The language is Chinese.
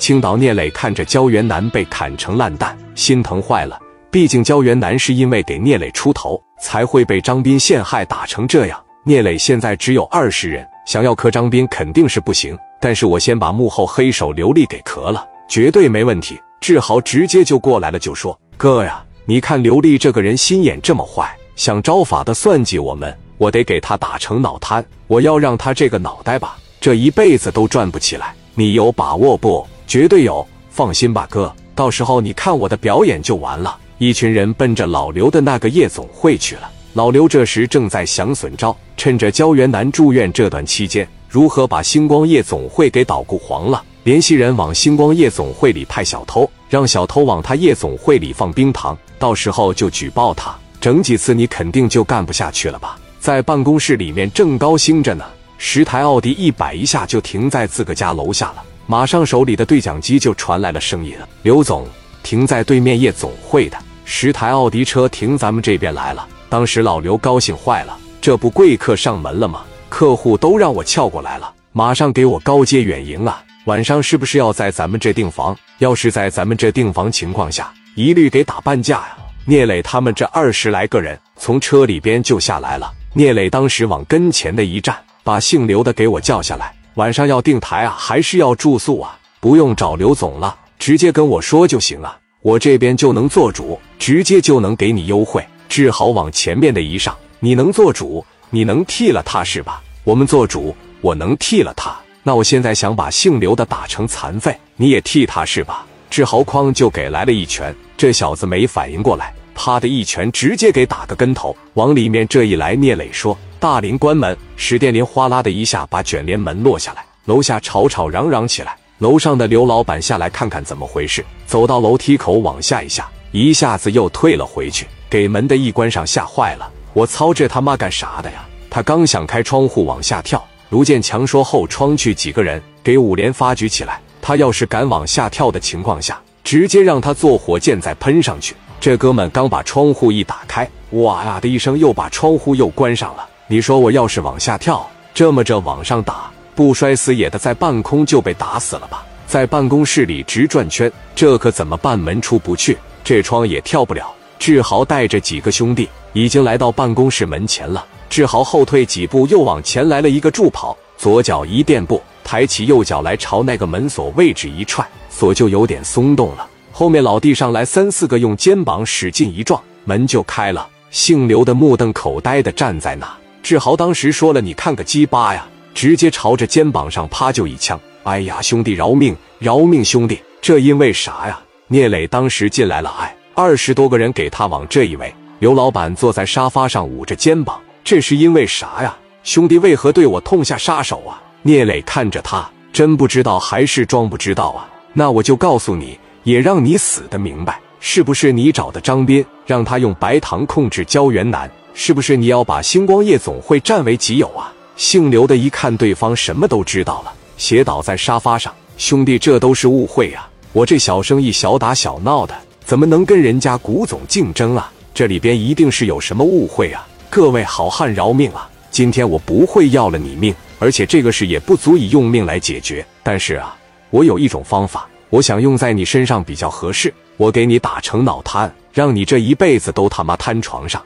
青岛聂磊看着焦元南被砍成烂蛋，心疼坏了。毕竟焦元南是因为给聂磊出头，才会被张斌陷害打成这样。聂磊现在只有二十人，想要磕张斌肯定是不行。但是我先把幕后黑手刘丽给磕了，绝对没问题。志豪直接就过来了，就说：“哥呀，你看刘丽这个人心眼这么坏，想招法的算计我们，我得给他打成脑瘫。我要让他这个脑袋吧，这一辈子都转不起来。你有把握不？绝对有，放心吧，哥。到时候你看我的表演就完了。”一群人奔着老刘的那个夜总会去了。老刘这时正在想损招，趁着焦元南住院这段期间，如何把星光夜总会给捣鼓黄了。联系人往星光夜总会里派小偷，让小偷往他夜总会里放冰糖，到时候就举报他。整几次你肯定就干不下去了吧？在办公室里面正高兴着呢，十台奥迪一摆一下就停在自个家楼下了。马上手里的对讲机就传来了声音：“刘总，停在对面夜总会的。”十台奥迪车停咱们这边来了，当时老刘高兴坏了，这不贵客上门了吗？客户都让我撬过来了，马上给我高阶远迎啊！晚上是不是要在咱们这订房？要是在咱们这订房情况下，一律给打半价呀！聂磊他们这二十来个人从车里边就下来了，聂磊当时往跟前的一站，把姓刘的给我叫下来，晚上要订台啊，还是要住宿啊？不用找刘总了，直接跟我说就行啊。我这边就能做主，直接就能给你优惠。志豪往前面的一上，你能做主，你能替了他是吧？我们做主，我能替了他。那我现在想把姓刘的打成残废，你也替他是吧？志豪哐就给来了一拳，这小子没反应过来，啪的一拳直接给打个跟头，往里面这一来，聂磊说：“大林关门。”史殿林哗啦的一下把卷帘门落下来，楼下吵吵嚷嚷起来。楼上的刘老板下来看看怎么回事，走到楼梯口往下一下，一下子又退了回去，给门的一关上，吓坏了。我操，这他妈干啥的呀？他刚想开窗户往下跳，卢建强说后窗去几个人，给五连发举起来。他要是敢往下跳的情况下，直接让他坐火箭再喷上去。这哥们刚把窗户一打开，哇呀的一声又把窗户又关上了。你说我要是往下跳，这么着往上打？不摔死也得在半空就被打死了吧？在办公室里直转圈，这可怎么办？门出不去，这窗也跳不了。志豪带着几个兄弟已经来到办公室门前了。志豪后退几步，又往前来了一个助跑，左脚一垫步，抬起右脚来朝那个门锁位置一踹，锁就有点松动了。后面老弟上来三四个，用肩膀使劲一撞，门就开了。姓刘的目瞪口呆的站在那。志豪当时说了：“你看个鸡巴呀！”直接朝着肩膀上啪就一枪！哎呀，兄弟饶命，饶命！兄弟，这因为啥呀？聂磊当时进来了，哎，二十多个人给他往这一围。刘老板坐在沙发上捂着肩膀，这是因为啥呀？兄弟为何对我痛下杀手啊？聂磊看着他，真不知道还是装不知道啊？那我就告诉你，也让你死的明白，是不是你找的张斌，让他用白糖控制焦元南？是不是你要把星光夜总会占为己有啊？姓刘的一看对方什么都知道了，斜倒在沙发上。兄弟，这都是误会呀！我这小生意小打小闹的，怎么能跟人家古总竞争啊？这里边一定是有什么误会啊！各位好汉饶命啊！今天我不会要了你命，而且这个事也不足以用命来解决。但是啊，我有一种方法，我想用在你身上比较合适。我给你打成脑瘫，让你这一辈子都他妈瘫床上。